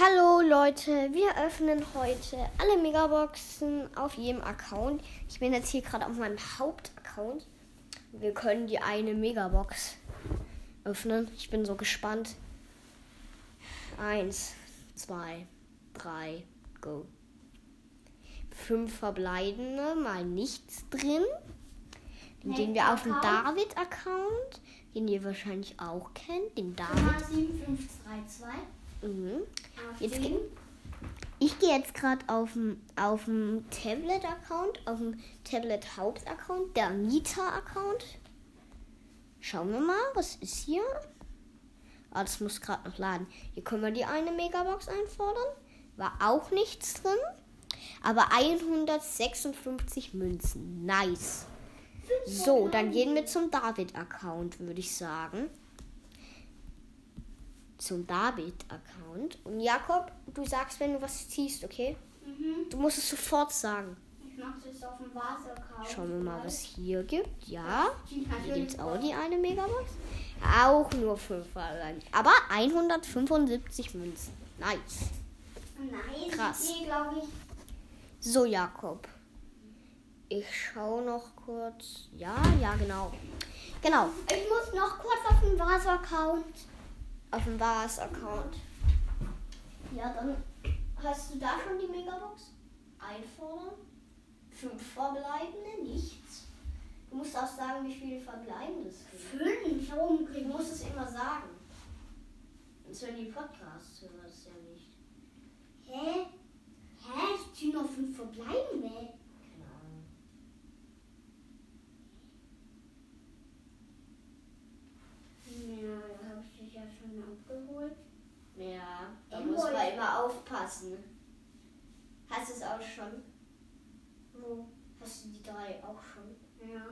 Hallo Leute, wir öffnen heute alle Megaboxen auf jedem Account. Ich bin jetzt hier gerade auf meinem Hauptaccount. Wir können die eine Megabox öffnen. Ich bin so gespannt. Eins, zwei, drei, go. Fünf verbleibende, mal nichts drin. Dann gehen wir auf den David-Account, den ihr wahrscheinlich auch kennt, den David. 7532. Mhm. Jetzt ge- Ich gehe jetzt gerade auf dem auf Tablet-Account, auf dem Tablet-Haupt-Account, der Nita-Account. Schauen wir mal, was ist hier? Ah, das muss gerade noch laden. Hier können wir die eine Megabox einfordern. War auch nichts drin. Aber 156 Münzen. Nice. So, dann gehen wir zum David-Account, würde ich sagen. Zum David-Account. Und Jakob, du sagst, wenn du was ziehst, okay? Mhm. Du musst es sofort sagen. Ich mach's jetzt auf dem Wasserkauf. Schauen wir mal, was es hier gibt. Ja, hier gibt es auch die eine Megabox. Auch nur 5 Verlangt. Aber 175 Münzen. Nice. Nein, Krass. So, Jakob. Ich schaue noch kurz. Ja, ja, genau. Genau, Ich muss noch kurz auf den Wasser-Account. Auf dem VAS-Account. Ja, dann. Hast du da schon die Megabox? Einfordern. Fünf verbleibende, nichts. Du musst auch sagen, wie viele verbleibende es gibt. Fünf. Warum Du kriegen musst es immer sagen. Sonst hören die Podcasts, hören das ja nicht. Hä? Hä? Ich zieh noch fünf verbleibende. Keine Ahnung. Ja, hab ich dich ja schon abgeholt. Ja, da muss man immer aufpassen. Hast du es auch schon? Wo? Hast du die drei auch schon? Ja.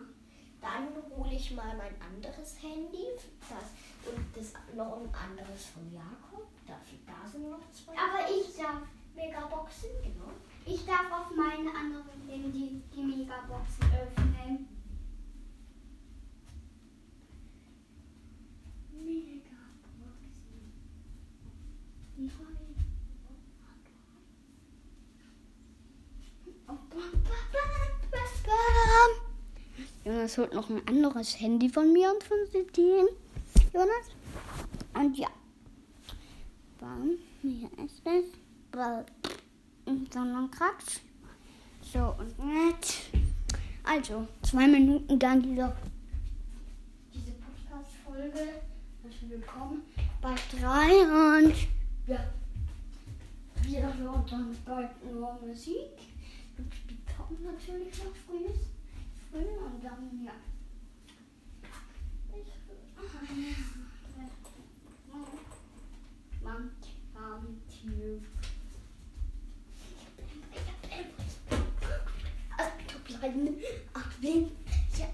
Dann hole ich mal mein anderes Handy. Das, und das noch ein anderes von Jakob. Dafür, da sind noch zwei. Aber ich darf. Megaboxen, genau. Ich darf auf meine anderen Handy die Megaboxen öffnen. Megaboxen. Die habe ich. Oh, bam, bam, bam, bam, bam. Jonas holt noch ein anderes Handy von mir und von den Jonas. Und ja. Bam, hier ist es. Dann Kratsch. So und nett. Also, zwei Minuten dann wieder Diese Podcast-Folge. Herzlich willkommen. bei drei und Ja. Wir hören dann bald nur Musik. Und die kommen natürlich noch früh. Früh und dann, ja. Man haben Tier. Also, bleiben. Ach, wen? Ja,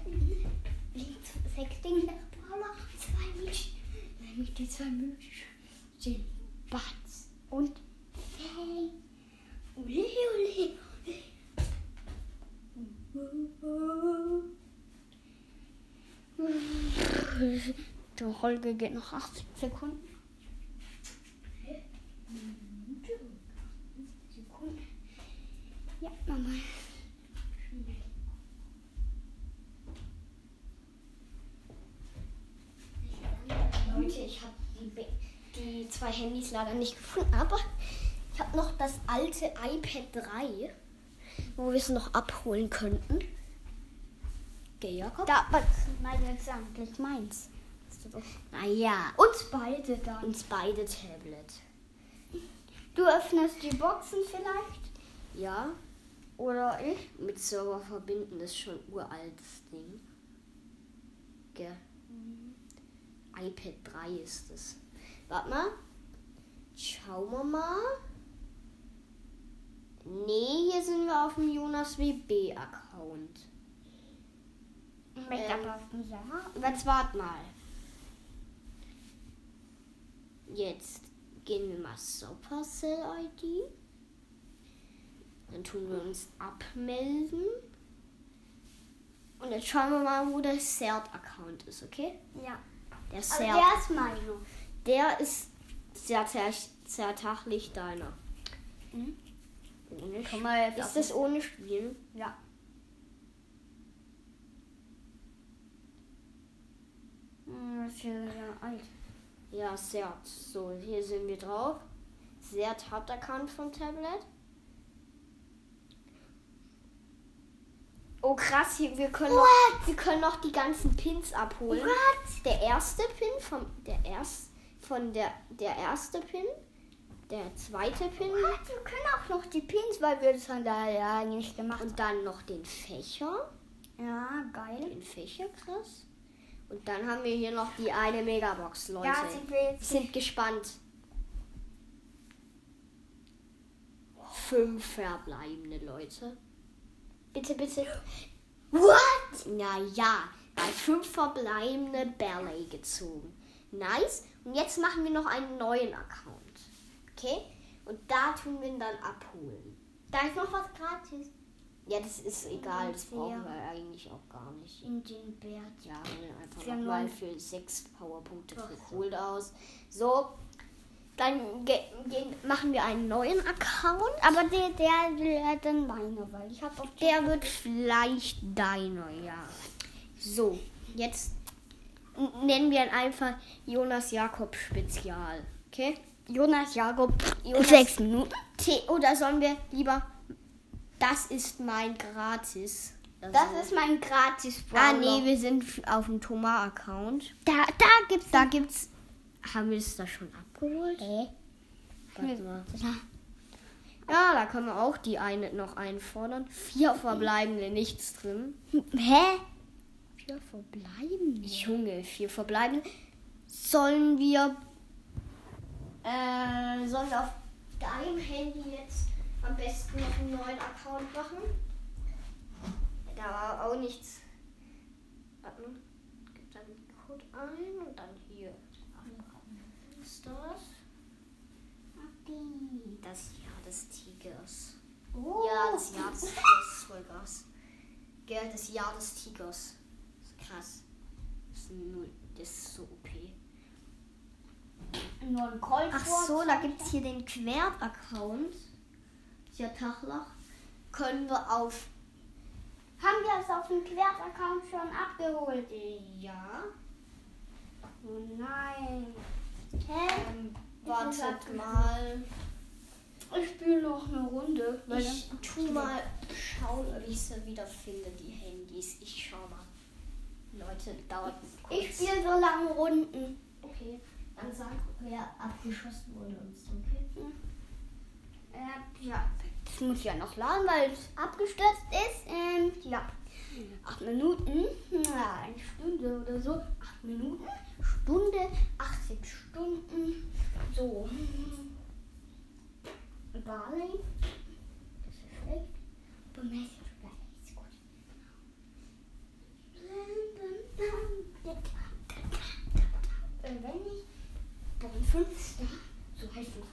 links sechs Dinge. Paula, zwei Milch. Nämlich die zwei Milch sind Batz und Fay. Uli, uli, die Folge geht noch 80 Sekunden. Sekunden. Ja, Mama. Leute, ich habe die, die zwei Handys leider nicht gefunden, aber ich habe noch das alte iPad 3, wo wir es noch abholen könnten. Geh, Jakob? Da, aber Mal jetzt eigentlich meins. Naja, Uns beide dann. uns beide Tablet. Du öffnest die Boxen vielleicht? Ja, Oder ich? mit Server verbinden ist schon uraltes Ding. Gell? iPad 3 ist es. Warte mal. Schauen wir mal. Nee, hier sind wir auf dem Jonas WB-Account. Mit Ähm. aber auf dem Jahr. Jetzt wart mal. Jetzt gehen wir mal Supercell ID. Dann tun wir uns abmelden. Und jetzt schauen wir mal, wo der Cert-Account ist, okay? Ja. Der Aber der ist meiner. der ist Sehr zer zertachlich deiner. Mhm. Ohne Komm mal jetzt Ist das ohne Spielen? Ja. Hm, Das ist ja alt. Ja, sehr. So, hier sind wir drauf. Sehr Hauptaccount von Tablet. Oh krass, hier, wir können noch, wir können noch die ganzen Pins abholen. What? Der erste Pin vom der erst von der der erste Pin, der zweite Pin What? Wir können auch noch die Pins, weil wir das dann da ja nicht gemacht haben. und dann noch den Fächer, Ja, geil. den Fächer krass. Und dann haben wir hier noch die eine Megabox, Leute. Ja, sind wir jetzt. sind gespannt. Fünf verbleibende Leute. Bitte, bitte. What? Naja, bei fünf verbleibende Ballet gezogen. Nice. Und jetzt machen wir noch einen neuen Account. Okay? Und da tun wir ihn dann abholen. Da ist noch was gratis. Ja, das ist egal. Das brauchen wir eigentlich auch gar nicht. In den Bert. Ja, einfach Für nochmal für sechs Powerpunkte für so. Gold aus. So, dann machen wir einen neuen Account. Aber der, der wird dann meiner, weil ich habe auf Der wird vielleicht deiner, ja. So, jetzt nennen wir ihn einfach Jonas Jakob Spezial. Okay? Jonas Jakob. Jonas- Sechs Minuten. T oder sollen wir lieber Das ist mein Gratis. Das ist mein gratis Ah, nee, wir sind auf dem Thomas-Account. Da, da gibt's Da gibt's. Haben wir es da schon abgeholt? Hä? Warte mal. Ja. Da können wir auch die eine noch einfordern. Vier verbleibende, nichts drin. Hä? Vier verbleiben. Junge, vier verbleibende. Sollen wir. Äh, sollen wir auf deinem Handy jetzt am besten noch einen neuen Account machen? Da war auch nichts. Warte mal. Gib dann den Code ein und dann hier. Was ist das? Das Jahr des Tigers. Oh. Ja, das Jahr des Tigers ist voll krass. Gell, das Jahr des Tigers. Das ist krass. Das ist, null, das ist so OP. Nur ein. Ach so, da gibt es hier den Quert-Account. Ja, Tachlach. Können wir auf. Haben wir es auf dem Quert-Account schon abgeholt? Ja. Oh nein. Hä? Ähm, wartet mal. Ich spiele noch eine Runde. Ich tu mal schauen, ob ich sie wieder finde, die Handys. Ich schau mal. Leute, dauert kurz. Ich spiele so lange Runden. Okay, dann sag, wer abgeschossen wurde uns, okay? Äh, ja, das muss ja noch laden, weil es abgestürzt ist. Ähm, ja. Acht Minuten, ja, eine Stunde oder so. Acht Minuten, Stunde, 18 Stunden. So. Barley. Das ist schlecht. Aber ist geil, ist gut. Wenn ich beim Fünfster, so heißt unser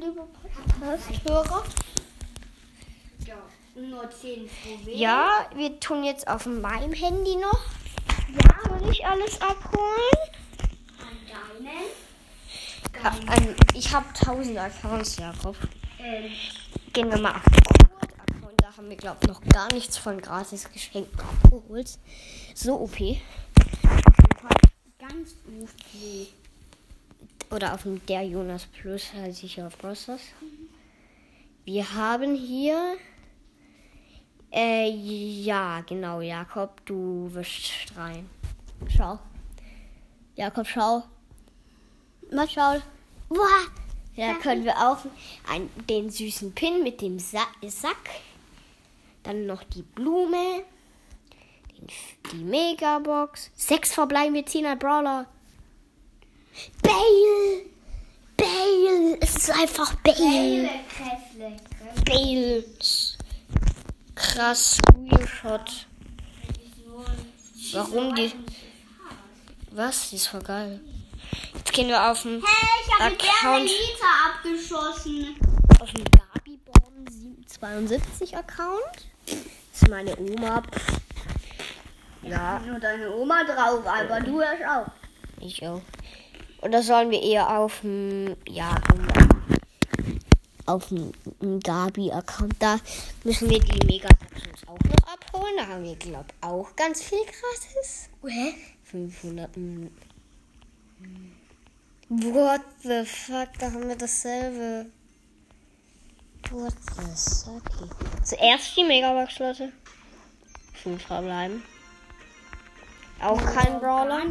Podcast-Hörer. Ja, nur 10 Trophäen. Ja, wir tun jetzt auf meinem Handy noch. Ja. Soll ich alles abholen? An deinen. Ach, ähm, ich habe 1000 Accounts, Jakob. Ähm, Gehen wir mal auf den. Da haben wir, glaube ich, noch gar nichts von gratis Geschenken abgeholt. So OP. ganz UFG. Oder auf dem der Jonas Plus, halt sicher auf Brosters. Wir haben hier. Äh, ja, genau, Jakob, du wirst rein. Schau. Jakob, schau. Mal schau. Boah. Da können wir auch ein, den süßen Pin mit dem Sa Sack. Dann noch die Blume. Den, die Megabox. Sechs verbleibende 10er Brawler. Bale! Bale! Es ist einfach Bale! Bale! Krass, Screenshot. Warum die. Was? Die ist voll geil. Jetzt gehen wir auf den, Hey, ich habe Account. Liter abgeschossen. auf den Gabiborn 72 Account. Das ist meine Oma. Ja, Nur deine Oma drauf, aber du hörst auf. ich auch. Oder sollen wir eher auf dem. Ja, auf dem Gabi-Account. Da müssen wir die Megaboxen auch noch abholen. Da haben wir, glaube ich, auch ganz viel gratis. Hä? 500. mm. What the fuck? Da haben wir dasselbe. What the sucky. Zuerst die Megabox, Leute. Fünf verbleiben. Auch kein Brawler.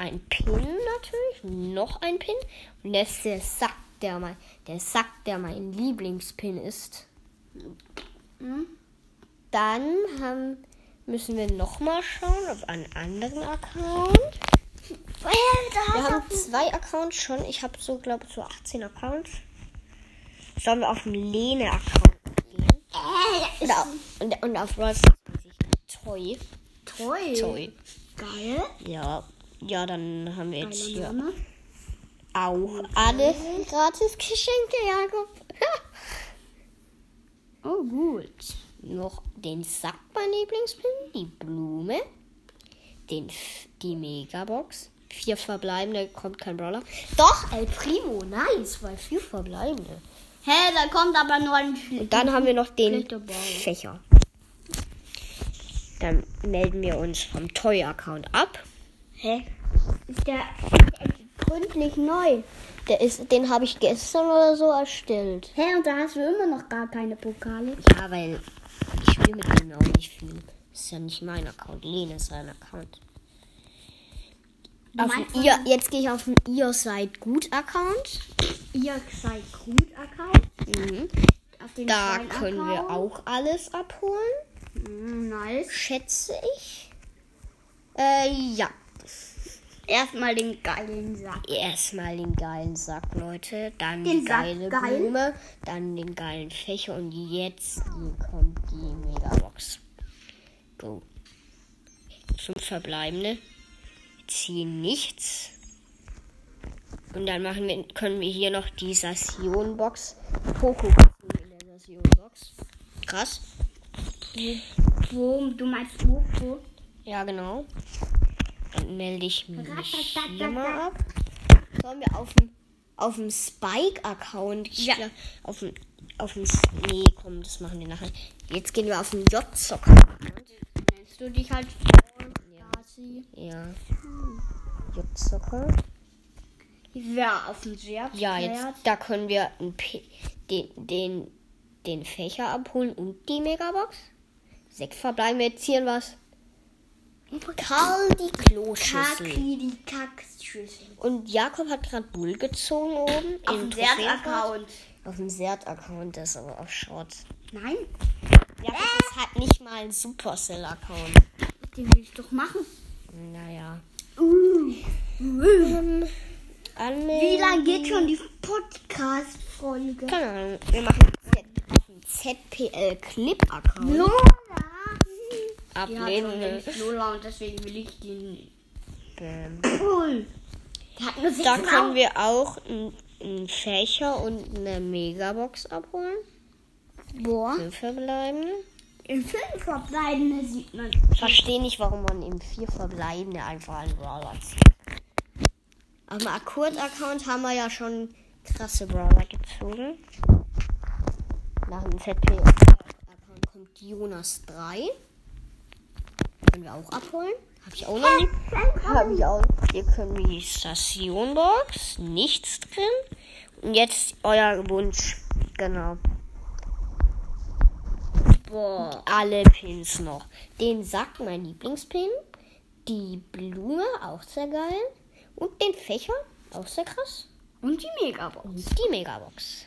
Ein Pin natürlich. Noch ein Pin. Und das ist der Sack, der mein, der Sack, der mein Lieblingspin ist. Dann haben, müssen wir nochmal schauen auf einen anderen Account. Wir haben zwei Accounts schon. Ich habe so, glaube ich, so 18 Accounts. Sollen wir auf den Lene-Account gehen? Und, auf, und, und auf Ross Toy. Toll. Toy. Geil. Ja. Ja, dann haben wir jetzt hier Name. auch alle gratis Geschenke, Jakob. Oh, gut. Noch den Sack, mein Lieblingspin, die Blume, den, F- die Megabox. Vier verbleibende, kommt kein Brawler. Doch, El Primo, nice, weil vier verbleibende. Hä, da kommt aber nur ein Und dann haben wir noch den. Fächer. Dann melden wir uns vom Toy-Account ab. Hä? Ist der, gründlich neu. Der ist, den habe ich gestern oder so erstellt. Hä, und da hast du immer noch gar keine Pokale. Ja, weil ich spiele mit dem auch nicht viel. Ist ja nicht mein Account. Lene ist sein Account. Auf ihr, jetzt gehe ich auf den ihr seid gut Account. Ihr seid gut Account. Mhm. Da kleinen können wir auch alles abholen. Mm, nice. Schätze ich. Äh, ja. Erstmal den geilen Sack. Erstmal den geilen Sack, Leute. Dann Den die Sack, geile geil. Blume. Dann den geilen Fächer. Und jetzt kommt die Megabox. Go. Fünf verbleibende. Ziehen nichts. Und dann machen wir, können wir hier noch die Session-Box. Poco in der Session-Box. Krass. Wo, du meinst Mofo? Ja, genau. Dann melde ich mich hier mal ab. Sollen wir auf dem, auf dem Spike-Account? Ja. glaub, Auf dem, auf dem, nee, komm, das machen wir nachher. Jetzt gehen wir auf den J-Zocker-Account. Nennst du dich halt Yasi? Ja. J-Zocker. Ja, auf dem Sehr. Ja, jetzt, da können wir den, den, den Fächer abholen und die Megabox. Sechs verbleiben wir jetzt hier was. Karl die Kloschüssel. Kaki, die Kackschüssel. Und Jakob hat gerade Bull gezogen oben. Auf dem Sehr Trophäenbot. Account. Auf dem Sert-Account, das ist aber auch Shorts. Nein, Jakob ist halt nicht mal ein Supercell-Account. den will ich doch machen. Naja. Uh. Ähm. Wie lange geht schon die Podcast-Folge? Keine Ahnung. Wir machen dem ZPL-Clip-Account. Lola! Die hat Ablehnen. schon längst Lola und deswegen will ich die nicht. Ähm, Cool. Die hat nur Da können wir auch einen Fächer und eine Megabox abholen. Boah. Fünf verbleiben. In fünf verbleibende sieht man. Verstehe nicht, warum man im vier verbleibende einfach einen Brawler zieht. Auf dem Akkord-Account haben wir ja schon krasse Brawler gezogen. Nach dem ZP-Account kommt Jonas 3. Können wir auch abholen. Habe ich auch noch nicht. Habe ich auch. Hier können wir die Stationbox. Nichts drin. Und jetzt euer Wunsch. Genau. Boah. Alle Pins noch. Den Sack, mein Lieblingspin. Die Blume, auch sehr geil. Und den Fächer, auch sehr krass. Und die Megabox. Und die Megabox.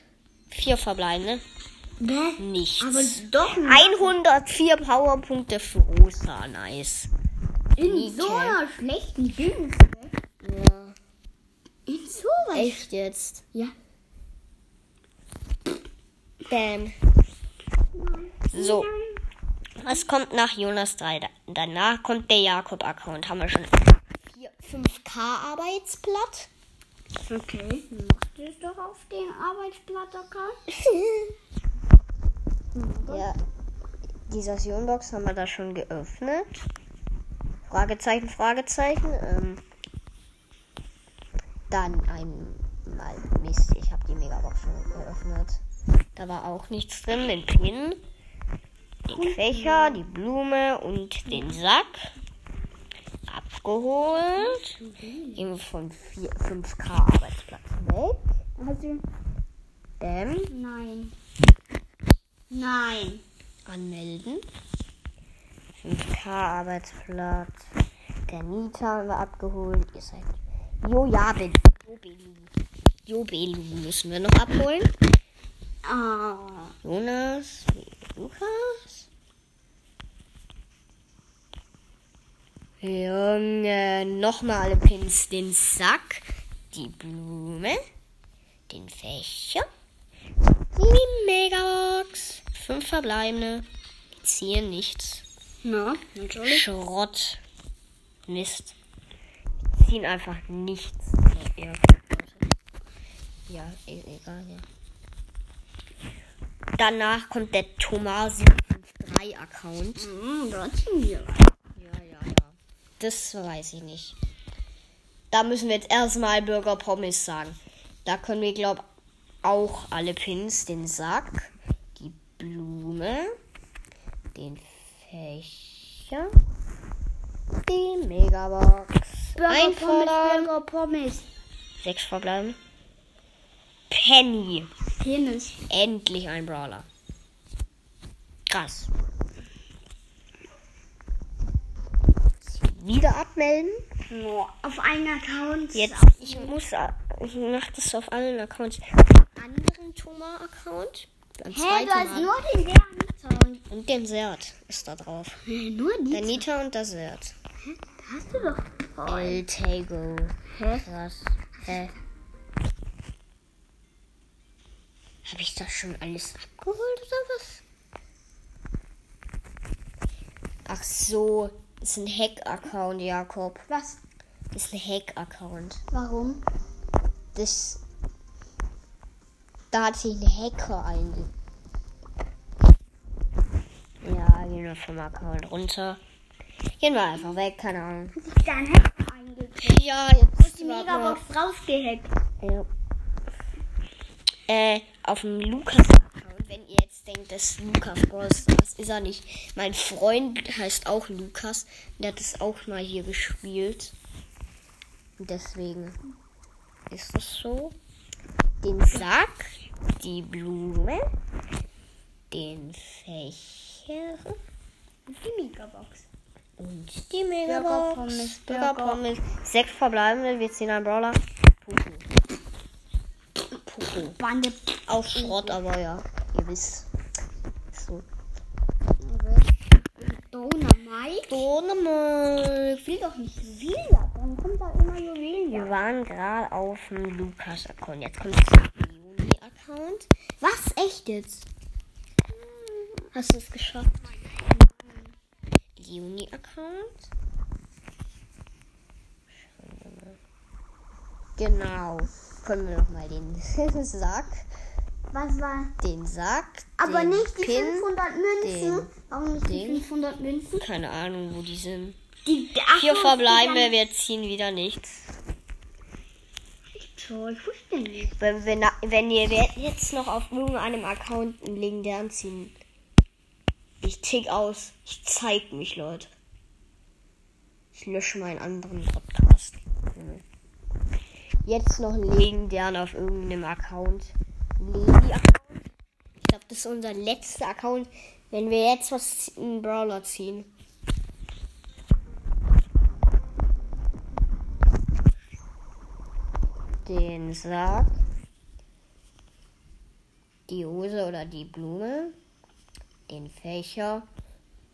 Vier verbleibende. Bäh. Nichts. Aber doch 104 Powerpunkte für Rosa. Nice. in Nike. so einer schlechten Dings. Ja. In so was. Echt jetzt? Ja. Bam. So. Was kommt nach Jonas 3? Da- Danach kommt der Jakob-Account. Haben wir schon 4, 5K Arbeitsblatt. Okay. Machst du es doch auf den Arbeitsblatt-Account? Ja. Die Sessionbox haben wir da schon geöffnet. Fragezeichen, Fragezeichen. Ähm, dann einmal Mist. Ich habe die Megabox schon geöffnet. Da war auch nichts drin. Den Pin, den Fächer, die Blume und den Sack. Abgeholt. Gehen wir von 4, 5K Arbeitsplatz weg. Also, Bam. nein. Nein. Anmelden. 5K Arbeitsplatz. Der Mieter haben wir abgeholt. Ihr seid. Jo, ja, bin. Jobelu. Jobelu müssen wir noch abholen. Ah. Jonas, Lukas. Junge, nochmal alle Pins. Den Sack, die Blume, den Fächer, die Megabox. Fünf verbleibende. Die ziehen nichts. Na, natürlich. Schrott. Mist. Wir ziehen einfach nichts. Ja, ja e egal, ja. Danach kommt der Thomas 753 Account. Hm, da ziehen wir. Ja, ja, ja. Das weiß ich nicht. Da müssen wir jetzt erstmal Burger Pommes sagen. Da können wir, glaube auch alle Pins, den Sack, die Blume, den Fächer, die Megabox, Burger Pommes, Burger Pommes. sechs verbleiben. Penny, Penis. endlich ein Brawler. Krass. Wieder abmelden. Nur auf einen Account. Jetzt, ich muss, ich mache das auf allen Accounts. Anderen Thomas-Account. Beim Hä, du hast Mal. nur den Account. Und den Sert ist da drauf. Nur die. Der Nita und der Sert. hast du doch. Voltago. Hä? Krass. Hä? Habe ich das schon alles abgeholt oder was? Ach so, ist ein Hack-Account, Jakob. Was? Ist ein Hack-Account. Warum? Das. Da hat sich ein Hacker einge. Ja, gehen wir vom Account runter. Gehen wir einfach weg, keine Ahnung. Ist dein Hack eingekriegt? Ja, jetzt Die Megabox rausgehackt. Ja. Äh, auf dem Lukas-Account, wenn ihr jetzt denkt, das ist Lukas Bros, das ist er nicht. Mein Freund heißt auch Lukas. Der hat es auch mal hier gespielt. Und deswegen ist es so. Den Sack, die Blume, den Fächer Und die Megabox. und die Megabox. Pommes, Burger Burger. Pommes. Sechs verbleibende, wir ziehen einen Brawler. Pupu. Pupu. Bande. Auch Schrott, aber ja, ihr wisst. So. Dynamite. Dynamite. Ich will doch nicht Juwelia. Dann kommt da immer Juwelia. Wir waren gerade auf dem Lukas-Account. Jetzt kommt der Juni-Account. Was? Echt jetzt? Hast du es geschafft? Juni-Account. Genau. können wir noch mal den Sack, Was war? den Sack, Aber den nicht die Pin, 500 Münzen. den Warum nicht Ding. die 500 Münzen? keine Ahnung, wo die sind. Die Hier verbleiben wir, wir ziehen wieder nichts. So, ich wusste nicht. Wenn, wenn, wenn ihr jetzt noch auf irgendeinem Account einen legendären ziehen, ich tick aus. Ich zeig mich, Leute. Ich lösche meinen anderen Podcast. Jetzt noch einen legendären auf irgendeinem Account. Lady-Account. Ich glaube, das ist unser letzter Account. Wenn wir jetzt was einen Brawler ziehen. Den Sack. Die Hose oder die Blume. Den Fächer.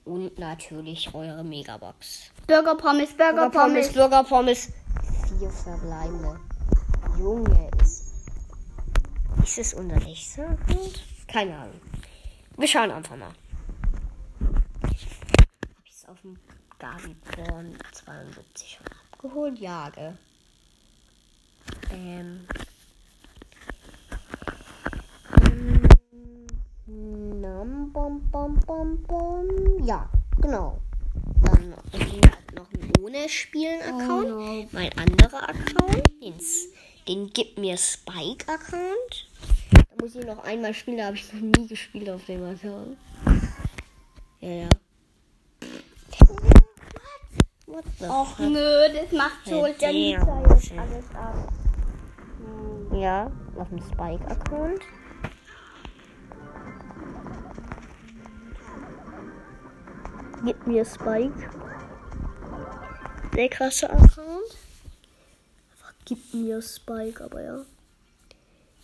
Und natürlich eure Megabox. Burger Pommes, Burger Pommes. Burger Pommes. Vier verbleibende. Junge, ist. Ist es unser echter Account? Keine Ahnung. Wir schauen einfach mal. Hab ich es auf dem Gabiborn 72 schon abgeholt? Ja, gell? Ähm. Nam, bom, bom, bom, bom. Ja, genau. Dann noch ein ohne Spielen-Account. Oh no. Mein anderer Account, den, den Gib mir Spike-Account. Da muss ich noch einmal spielen, da habe ich noch nie gespielt auf dem Account. Ja, ja. What the Och nö, das macht so der jetzt alles ab. Ja, auf dem Spike-Account. Gib mir Spike. Der krasse Account. Gib mir Spike, aber ja.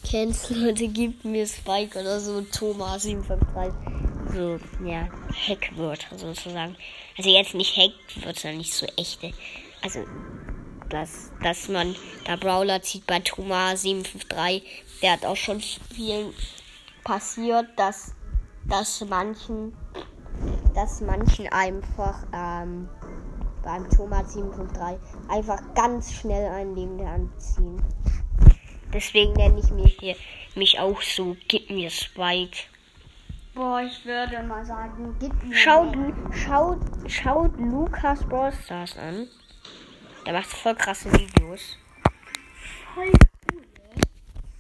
Kennst du Leute, gib mir Spike oder so Thomas 753. So, ja, Hackwörter sozusagen. Also jetzt nicht Hackwörter, sondern nicht so echte. Also dass, dass man da Brawler zieht bei Thomas 753. Der hat auch schon vielen passiert, dass, dass manchen, dass manchen einfach ähm, beim Thomas 753 einfach ganz schnell einen Leben anziehen. Deswegen nenne ich mich hier mich auch so, gib mir Spike. Boah, ich würde mal sagen, gib mir. Schaut, schaut, schaut Lukas Brawl Stars an. Der macht voll krasse Videos. voll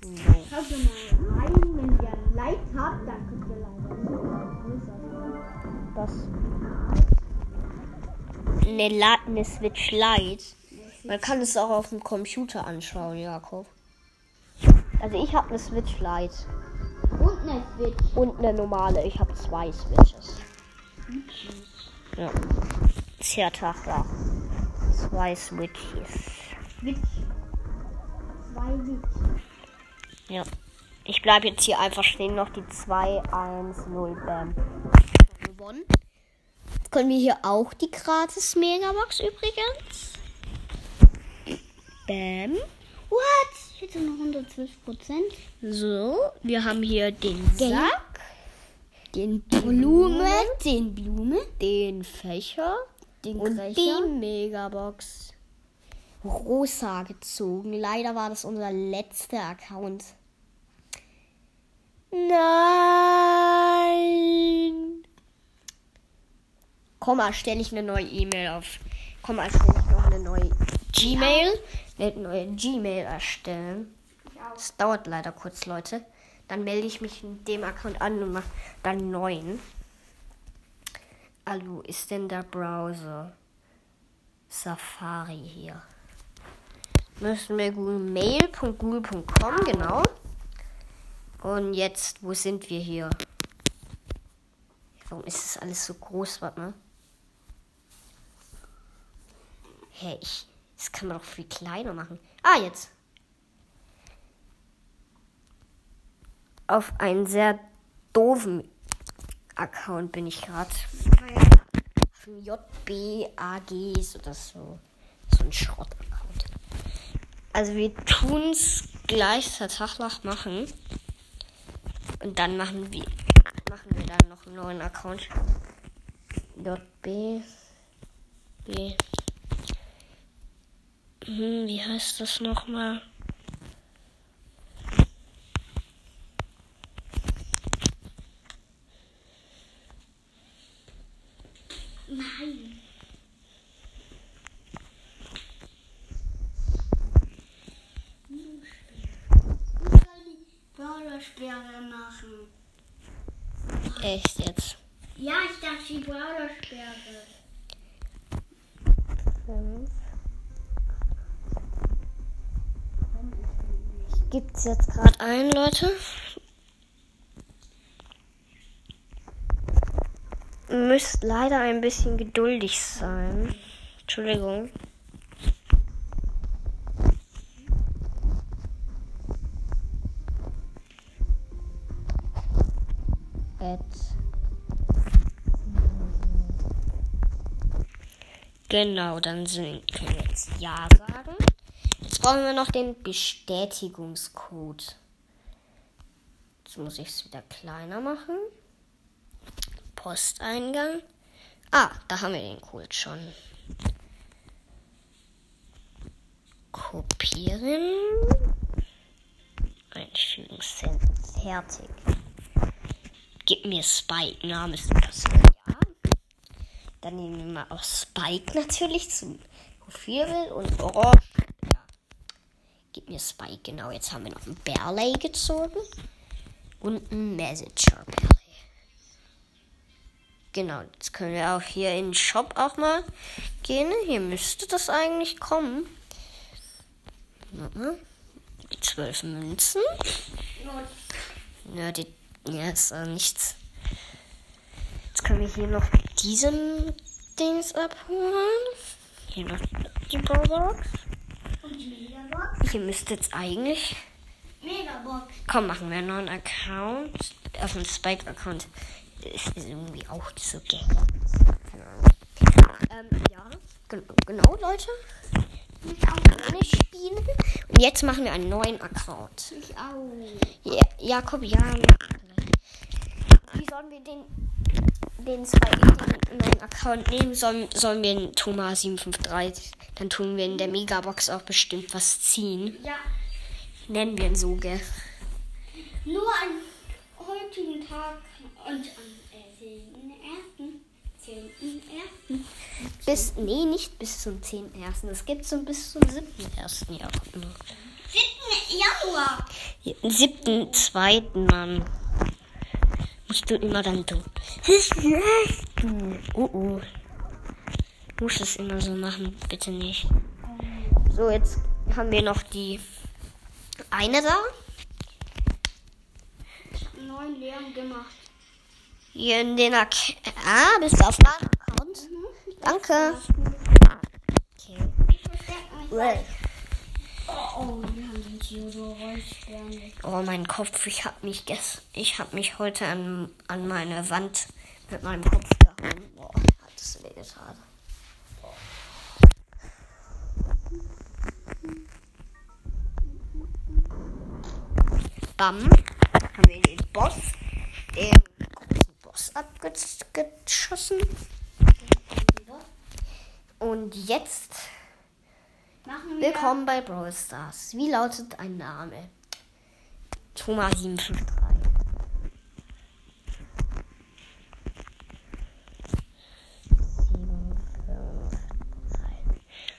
Jo. Schaut doch mal rein, wenn ihr ein Like habt, dann könnt ihr leider Was? Eine, La eine Switch Lite. Man kann es auch auf dem Computer anschauen, Jakob. Also ich habe eine Switch Lite Und eine Switch. und eine normale. Ich habe zwei Switches. Ja. Zertachler. Zwei Switches. Switch. Zwei Switch. Ja. Ich bleibe jetzt hier einfach stehen, noch die 2, 1, 0, bam. Gewonnen. Jetzt können wir hier auch die gratis Megabox übrigens. Bam. What? Ich hätte noch 112 Prozent. So, wir haben hier den Gelb. Sack, den Blume, den Blume, den Fächer den und Krecher. die Megabox. Rosa gezogen. Leider war das unser letzter Account. Nein. Komm mal, stelle ich eine neue E-Mail auf. Komm mal, stelle ich noch eine neue Gmail. Eine neue Gmail erstellen. Das dauert leider kurz, Leute. Dann melde ich mich in dem Account an und mache dann einen neuen. Hallo, ist denn der Browser? Safari hier. Müssen wir google mail.google.com, genau. Und jetzt, wo sind wir hier? Warum ist das alles so groß, warte mal. Hä, hey, ich. Das kann man doch viel kleiner machen. Ah, jetzt. Auf einen sehr doofen Account bin ich gerade. JBAGs oder so. So ein Schrott-Account. Also wir tun's gleich Vertaglach machen. Und dann machen wir machen wir dann noch einen neuen Account. JB B hm, wie heißt das nochmal? Nein. Ich soll die Brawler-Sperre machen. Echt jetzt. Ja, ich dachte die Brawler-Sperre. Fünf. Gibt's jetzt gerade ein, Leute? Müsst leider ein bisschen geduldig sein. Entschuldigung. Genau, dann sind, können wir jetzt Ja sagen. Brauchen wir noch den Bestätigungscode. Jetzt muss ich es wieder kleiner machen. Posteingang. Ah, da haben wir den Code schon. Kopieren. Einfügen. Fertig. Gib mir Spike. Name ist das ja. Dann nehmen wir mal auch Spike natürlich zum Profilbild und Orange. Gib mir Spike, genau. Jetzt haben wir noch einen Barley gezogen. Und einen Messenger Barley. Genau, jetzt können wir auch hier in den Shop auch mal gehen. Hier müsste das eigentlich kommen. Zwölf Münzen. Ja, die, ja, ist äh, nichts. Jetzt können wir hier noch diesen Dings abholen. Hier noch die Brawlbox. Hier müsste jetzt eigentlich. Megabox. Komm, machen wir einen neuen Account. Auf dem Spike-Account ist ist irgendwie auch so gay. Keine Ahnung. Ähm, ja, genau, genau Leute. Ich auch. Nicht spielen. Und jetzt machen wir einen neuen Account. Ich auch. Ja, Jakob, ja. Wie sollen wir den, den zwei den neuen Account nehmen? Sollen, sollen wir einen Thomas 753? Dann tun wir in der Megabox auch bestimmt was ziehen. Ja, Nennen wir ihn so, gell? nur an heutigen Tag und am äh, 10.1. 10.1. Bis, nee, nicht bis zum 10.1. Es gibt so bis zum 7.1. Jakob nur. 7. Januar. Am 7.2. Mann. Musst du immer dann tun. Oh oh. Muss es immer so machen, bitte nicht. So, jetzt haben wir noch die eine da. Neun Lehren gemacht. Hier in den Ak Ah, bist du auf Account? Danke. Okay. Ich verstecke mich. Well. Oh, wir haben den Theodor Rollstern. Oh, mein Kopf. Ich hab mich gest ich hab mich heute an, an meine Wand mit meinem Kopf gehauen. Boah, hat das wehgetan. Bam. Haben wir den Boss, den großen Boss abgeschossen. Und jetzt. Willkommen bei Brawl Stars. Wie lautet dein Name? Thomas 753.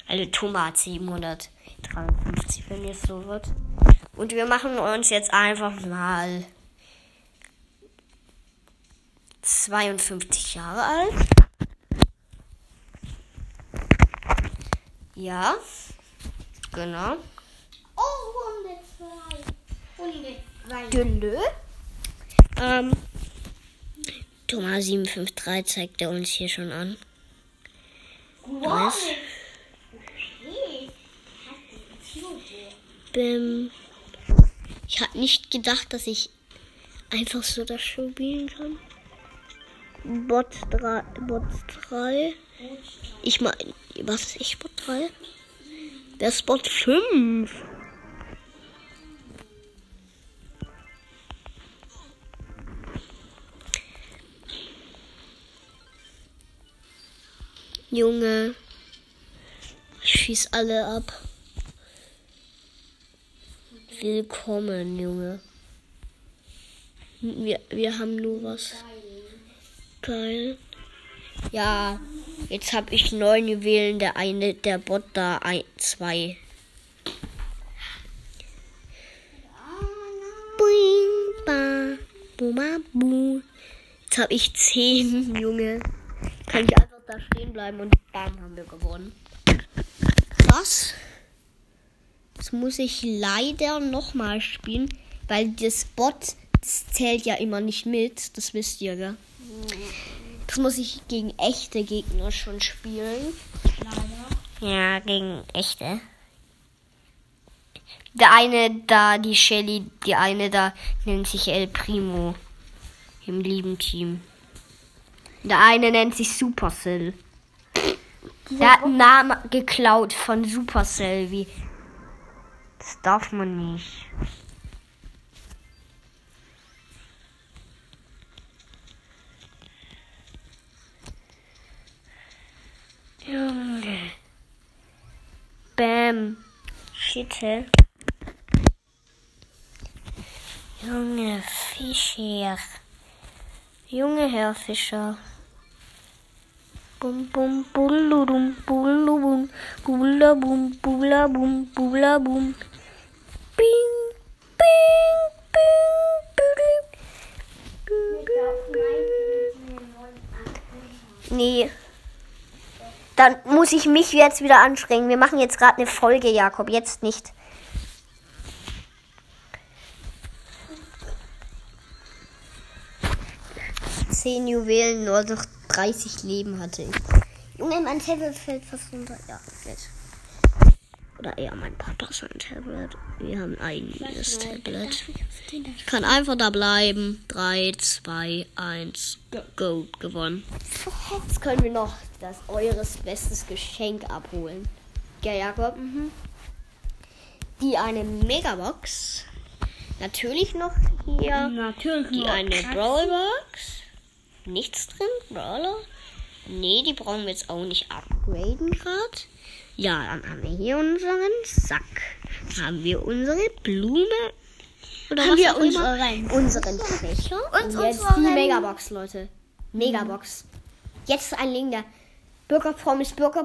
Also Thomas 753, wenn es so wird. Und wir machen uns jetzt einfach mal 52 Jahre alt. Ja, genau. Oh, 102. 102. Gülle. Ähm, Thomas 753 zeigt er uns hier schon an. Wow. Was? Okay. Bim. Ich habe nicht gedacht, dass ich einfach so das spielen kann. Bot 3. Bot 3. Ich meine, was ist ich Bot 3? Der ist Bot 5. Junge. Ich schieß alle ab. Willkommen, Junge. Wir, wir haben nur was. Geil. Ja, jetzt habe ich neun Juwelen, der eine, der Bot da ein, zwei. Jetzt habe ich zehn, Junge. Kann ich einfach da stehen bleiben und bam, haben wir gewonnen. Krass. Jetzt muss ich leider nochmal spielen, weil das Bot das zählt ja immer nicht mit. Das wisst ihr, gell? Das muss ich gegen echte Gegner schon spielen. Leider. Ja, gegen echte. Der eine da, die Shelly, die eine da nennt sich El Primo. Im lieben Team. Der eine nennt sich Supercell. Der hat einen Namen geklaut von Supercell. Wie. Das darf man nicht. Junge. Bam. Shit. hä? Junge Fischer. Junge Herr Fischer. Bum bum buludum bulubum bulabum bulabum bulabum. Bing muss ich mich jetzt wieder anstrengen. Wir machen jetzt gerade eine Folge, Jakob. Jetzt nicht. Zehn Juwelen, nur noch 30 Leben hatte ich. Junge, mein Tablet fällt fast runter. Ja, jetzt. Oder eher mein Papa sein Tablet. Wir haben ein eigenes Tablet. Ich kann einfach da bleiben. 3, 2, 1. Go. Gewonnen. Jetzt können wir noch das eures bestes Geschenk abholen. Gell, Jakob? Die eine Megabox. Natürlich noch hier. Natürlich Die eine Katzen. Brawlbox. Nichts drin, Brawler. Nee, die brauchen wir jetzt auch nicht upgraden gerade. Ja, dann haben wir hier unseren Sack. Haben wir unsere Blume. Oder Haben wir unseren- unseren Fächer. Und Und jetzt unseren- die Megabox, Leute. Megabox. Jetzt ein Link der Bürgerpromis, Bürger.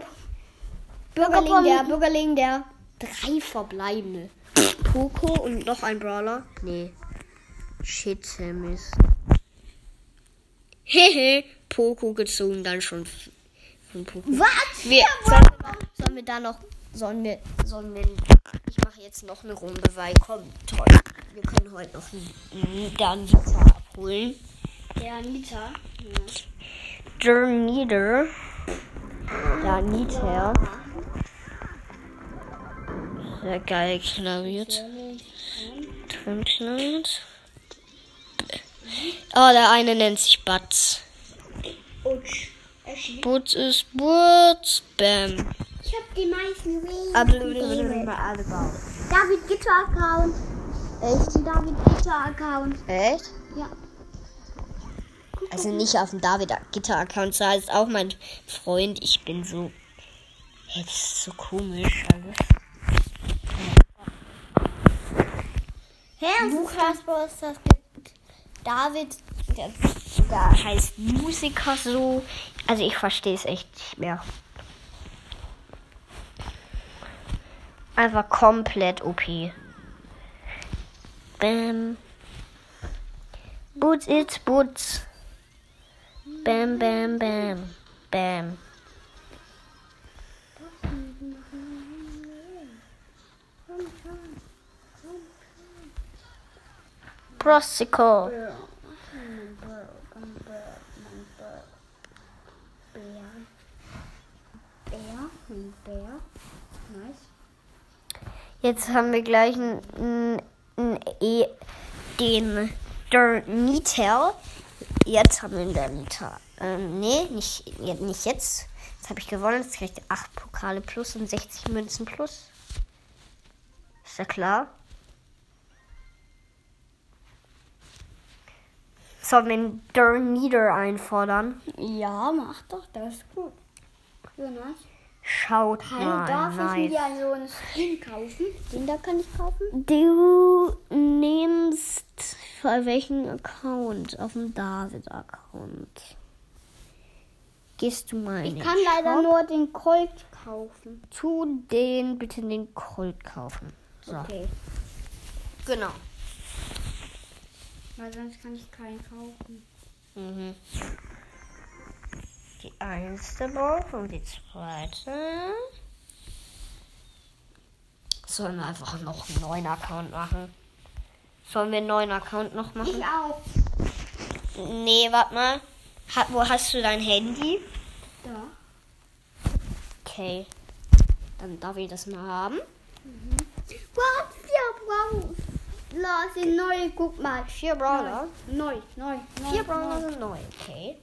Bürgerling der, Bürgerling der. Drei verbleibende. Poco und noch ein Brawler. Nee. Shit, Mist. Hehe. Poco gezogen, dann schon von Poco. Was? Wir, sollen, sollen wir da noch. Sollen wir. Sollen wir. Ich mache jetzt noch eine Runde, weil komm, toll. Wir können heute noch einen Danita abholen. Der Anita. Der Nieder. Der Nieder. Sehr geil klariert. Drin knallt. Oh, der eine nennt sich Batz. Ich Butz ist Butz. Bam. hab die meisten Wege. Echt? David Gitter Account. Echt? David Gitter Account. Ja. Also nicht auf dem David Gitter Account, da ist auch mein Freund. Ich bin so. Hey, das ist so komisch alles. Herr Lukas Bros, gibt David, der, der heißt Musiker so. Also ich verstehe es echt nicht mehr. Einfach komplett OP. Bam. Boots, it's Boots. Bam, bam, bam. Bam. Nice. Jetzt haben wir gleich einen, einen e, den der Niter. Jetzt haben wir den Niter. Ähm, nee, nicht, ja, nicht jetzt. Jetzt habe ich gewonnen. Jetzt kriegt 8 Pokale plus und 60 Münzen plus. Ist ja klar. Sollen wir den Der Nieder einfordern? Ja, mach doch, das ist gut. Ja, nice. Schaut Hallo, mal. darf ich nice. mir so einen Skin kaufen? Den da kann ich kaufen? Du nimmst für welchen Account? Auf dem David-Account. gehst du mal Ich kann leider Shop. nur den Colt kaufen. Tu den bitte den Colt kaufen. So. Okay. Genau. Weil sonst kann ich keinen kaufen. Mhm. Die erste Box und die zweite. Sollen wir einfach noch einen neuen Account machen? Sollen wir einen neuen Account noch machen? Ich auch. Nee, warte mal. Ha wo hast du dein Handy? Da. Okay. Dann darf ich das mal haben. Was? Ja, wow. Lass ihn neu, guck mal. Vier Brawler. Neu, neu, neu. Vier Brawler sind neu. Okay.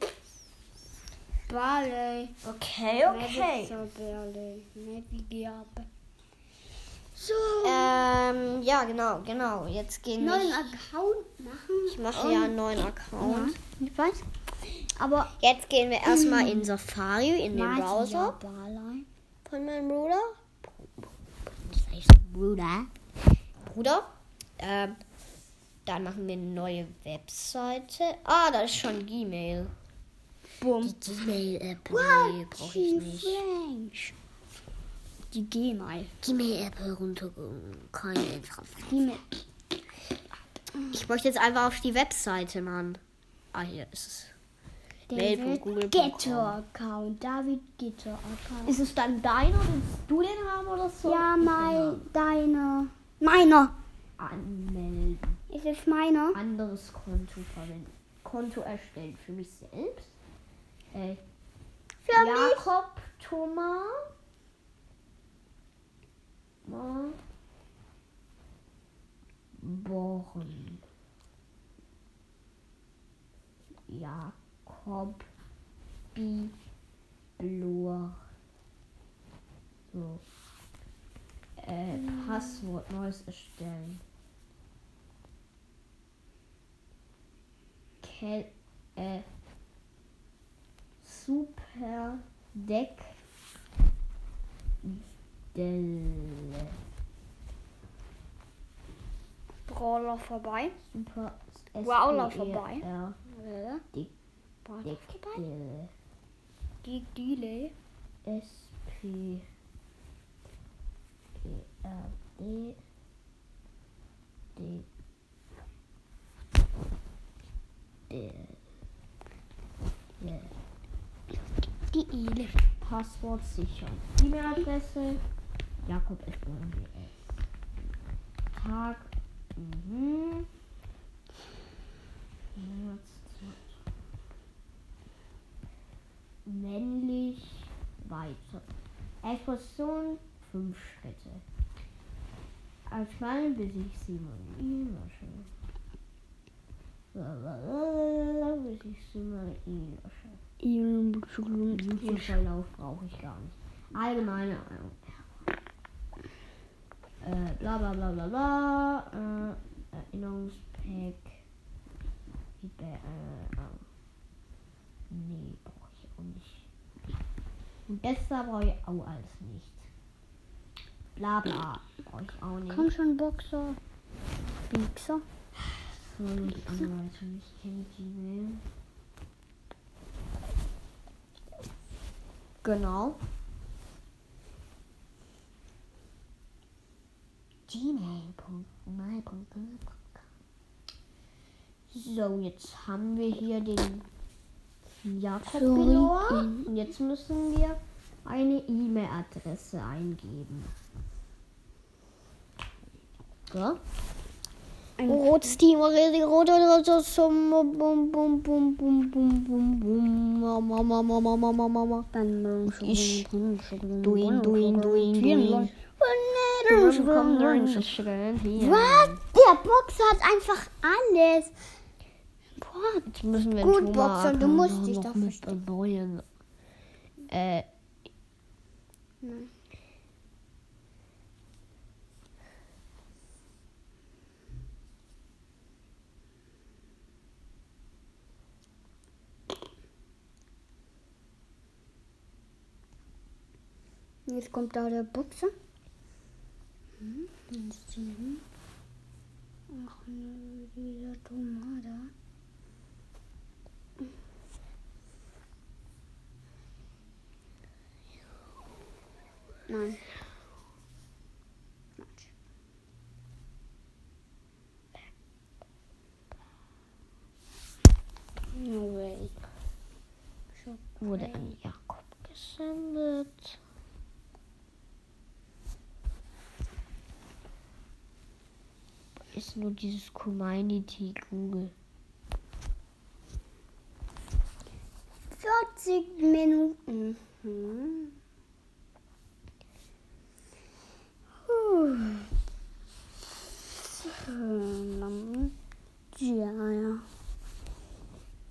Barley. Okay, okay. Barley. Navigabe. So. Ähm, ja, genau, genau. Jetzt gehen neuen wir. Account machen. Ich mache ja einen neuen Account. Ich weiß. Aber Jetzt gehen wir erstmal in Safari, in den Browser von meinem Bruder. Bruder. Bruder. Ähm, dann machen wir eine neue Webseite. Ah, da ist schon Gmail. Bumm. Die Gmail-App, nee, brauche ich nicht. French. Die Gmail. Gmail-App herunter. Keine. Gmail. Ich möchte jetzt einfach auf die Webseite, Mann. Ah, hier ist es. Gitter-Account. David Gitter-Account. Ist es dann deiner, willst du den haben oder so? Ja, mein, deine. Meiner. Anmelden. Ist es meiner? Anderes Konto verwenden. Konto erstellen für mich selbst. Äh, Für mich. Jakob Thomas. Ma- Born. Jakob B. Blur. So. Äh, Passwort neues erstellen. Kel äh, Super Deck Stelle. Brawler vorbei. Super. Brawler vorbei. Ja. Die Brawler vorbei. Die Dile. SP. ERD. D. D. Die Ile. Passwort sichern. E-Mail-Adresse. Jakob Tag. Mhm. Männlich weiter. Expression fünf Schritte. Als Mann bis ich Simon lösche. Bis ich Simon lösche. User-Verlauf brauche ich gar nicht. Allgemeine Ahnung. Äh, bla bla bla bla bla. Äh, Erinnerungspack. Feedback, äh, äh, nee, brauche ich auch nicht. Und besser brauche ich auch alles nicht. Bla bla. Brauche ich auch nicht. Komm schon, Boxer. Bixer. So, die Anleitung. Ich kenne Gmail. Genau. gmail.my.com So, jetzt haben wir hier den Jakob Und jetzt müssen wir eine E-Mail-Adresse eingeben. So. Ein Rotes Team, rote, rote, rote, bum, bum, bum, bum, bum, bum, bum, bum, ma, ma, ma, ma, ma, ma, ma, ma, ma. Ich- Duin, duin, duin, duin. Was? Der Boxer hat einfach alles. Boah, Jetzt müssen wir Gut, Boxer, du musst dich doch mit erneuern. Äh, Jetzt kommt da der Boxer. نزين احنا نريد مرة نعم Wurde in Jakob gesendet. Ist nur dieses Community Google. 40 Minuten. Hm. Ähm, Ja.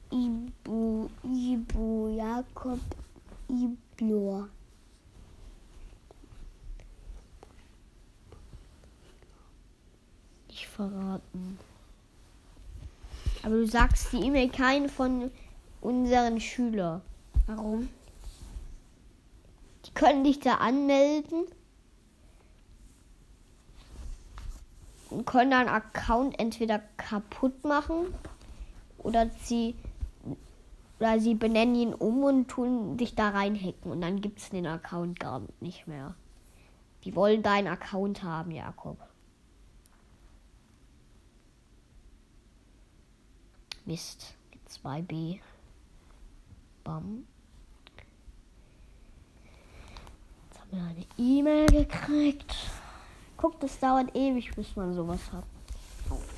Ibu, Ibu, Jakob, Iblor. Nicht verraten. Aber du sagst die E-Mail keinen von unseren Schülern. Warum? Die können dich da anmelden und können deinen Account entweder kaputt machen oder sie oder sie benennen ihn um und tun dich da reinhacken und dann gibt es den Account gar nicht mehr. Die wollen deinen Account haben, Jakob. Mist. 2b. Bam. Jetzt haben wir eine E-Mail gekriegt. Guck, das dauert ewig, bis man sowas hat. Warten.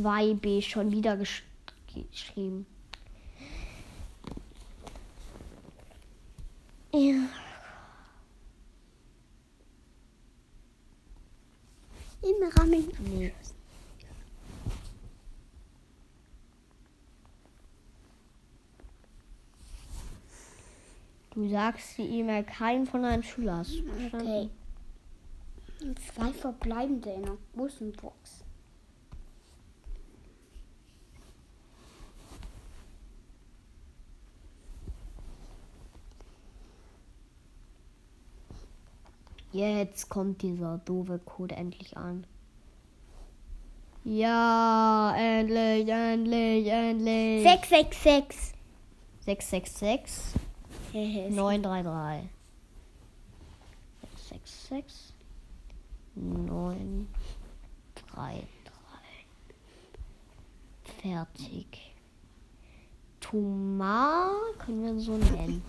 2b schon wieder gesch geschrieben. Ja. Im Rahmen. Nee. Du sagst die E-Mail keinem von deinen Schülern. Okay. Zwei verbleibende in der großen Box. Jetzt kommt dieser doofe Code endlich an. Ja, endlich, endlich, endlich. 666. 666 933. 666 933. Fertig. Thomas können wir so nennen.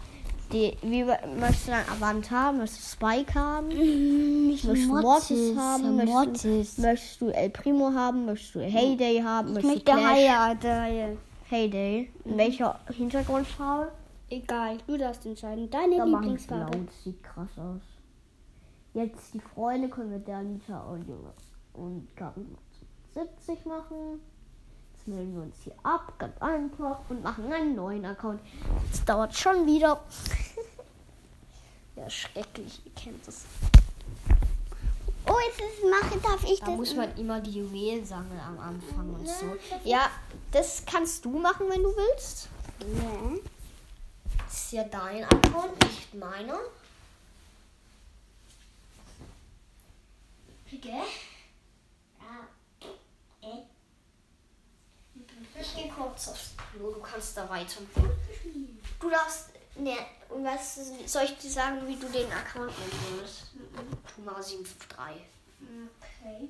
Die, wie möchtest du deinen Avant haben? Möchtest du Spike haben? Ich Möchtest du Mortis haben? Möchtest Mortis. du, möchtest du El Primo haben? Möchtest du Heyday haben? Ich Möchtest möchte? Heyday. Heyday. In welcher Hintergrundfarbe? Egal, du darfst entscheiden. Deine Da Lieblingsfarbe. blau. Das sieht krass aus. Jetzt die Freunde können wir der Anita und Junge und Garten 70 machen. Jetzt melden wir uns hier ab, ganz einfach, und machen einen neuen Account. Das dauert schon wieder. Ja, schrecklich, ihr kennt es. Oh, jetzt ist mache, darf ich Da das? muss man immer die Juwelen sammeln am Anfang und so. Ja, das kannst du machen, wenn du willst. Ja. Das ist ja dein Account, nicht meiner. Okay. Ich gehe kurz aufs Klo, du kannst da weiter. Du darfst. Ne, und was soll ich dir sagen, wie du den Account nennen würdest? Tumara 753. Okay.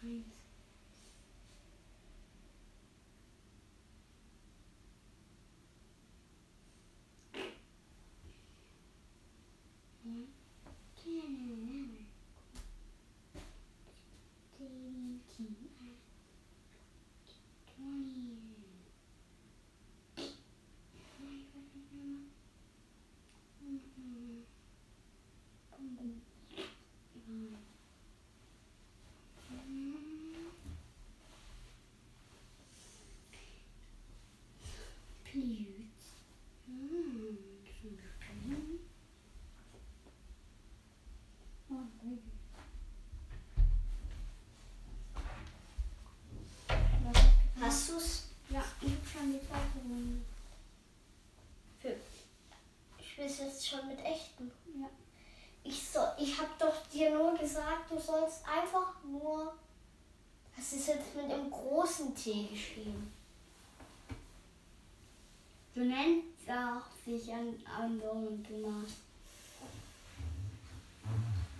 Times. Schon mit echten. Ja. Ich, so, ich hab doch dir nur gesagt, du sollst einfach nur. Das ist jetzt mit dem großen T geschrieben. Du nennst auch sich an anderen Thomas.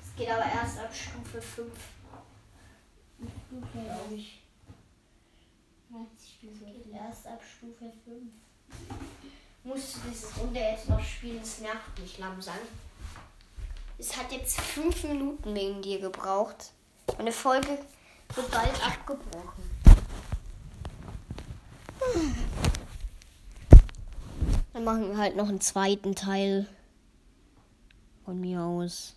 Es geht aber erst ab Stufe 5, Stufe, glaube ich. Stufe. Geht erst ab Stufe 5. Musst du diese Runde jetzt noch spielen? Es nervt mich langsam. Es hat jetzt fünf Minuten wegen dir gebraucht. Meine Folge wird bald abgebrochen. Dann machen wir halt noch einen zweiten Teil. Von mir aus.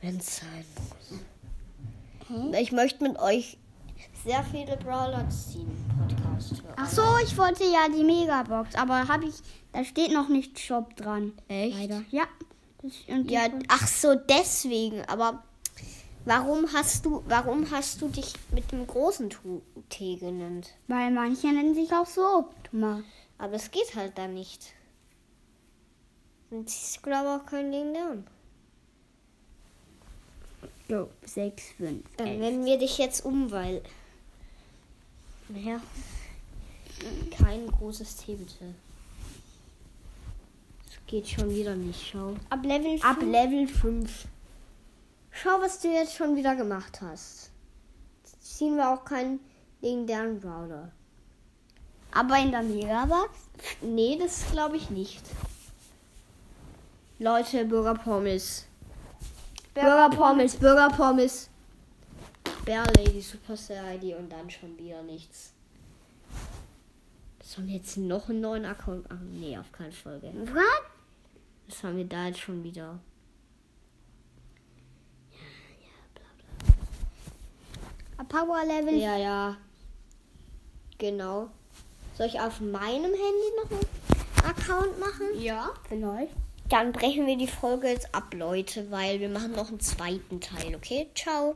Wenn es sein muss. Ich möchte mit euch sehr viele Brawler ziehen. Podcast hören. Ach so, ich wollte ja die Megabox, aber habe ich, da steht noch nicht Shop dran. Echt? Leider. Ja. Die Ja, ach so, deswegen. Aber warum hast du, warum hast du dich mit dem großen T genannt? weil manche nennen sich auch so, Thomas. Aber es geht halt dann nicht. Und ich glaube auch kein Ding lernen. So, 6, 5, Dann nennen wir dich jetzt um, weil. Naja. Kein großes T bitte. Es geht schon wieder nicht, schau. Ab Level Ab 5. Level 5. Schau, was du jetzt schon wieder gemacht hast. Jetzt ziehen wir auch keinen legendären Brawler. Aber in der Megabox? Nee, das glaube ich nicht. Leute, Bürger Pommes. Bürger Pommes, Bürger Pommes. Bear Lady Superstar ID und dann schon wieder nichts. Sollen wir jetzt noch einen neuen Account machen? Nee, auf keinen Fall. Was? Was haben wir da jetzt schon wieder? Ab Power Level Ja, ja. Genau. Soll ich auf meinem Handy noch einen Account machen? Ja, vielleicht. Dann brechen wir die Folge jetzt ab, Leute, weil wir machen noch einen zweiten Teil, okay? Ciao.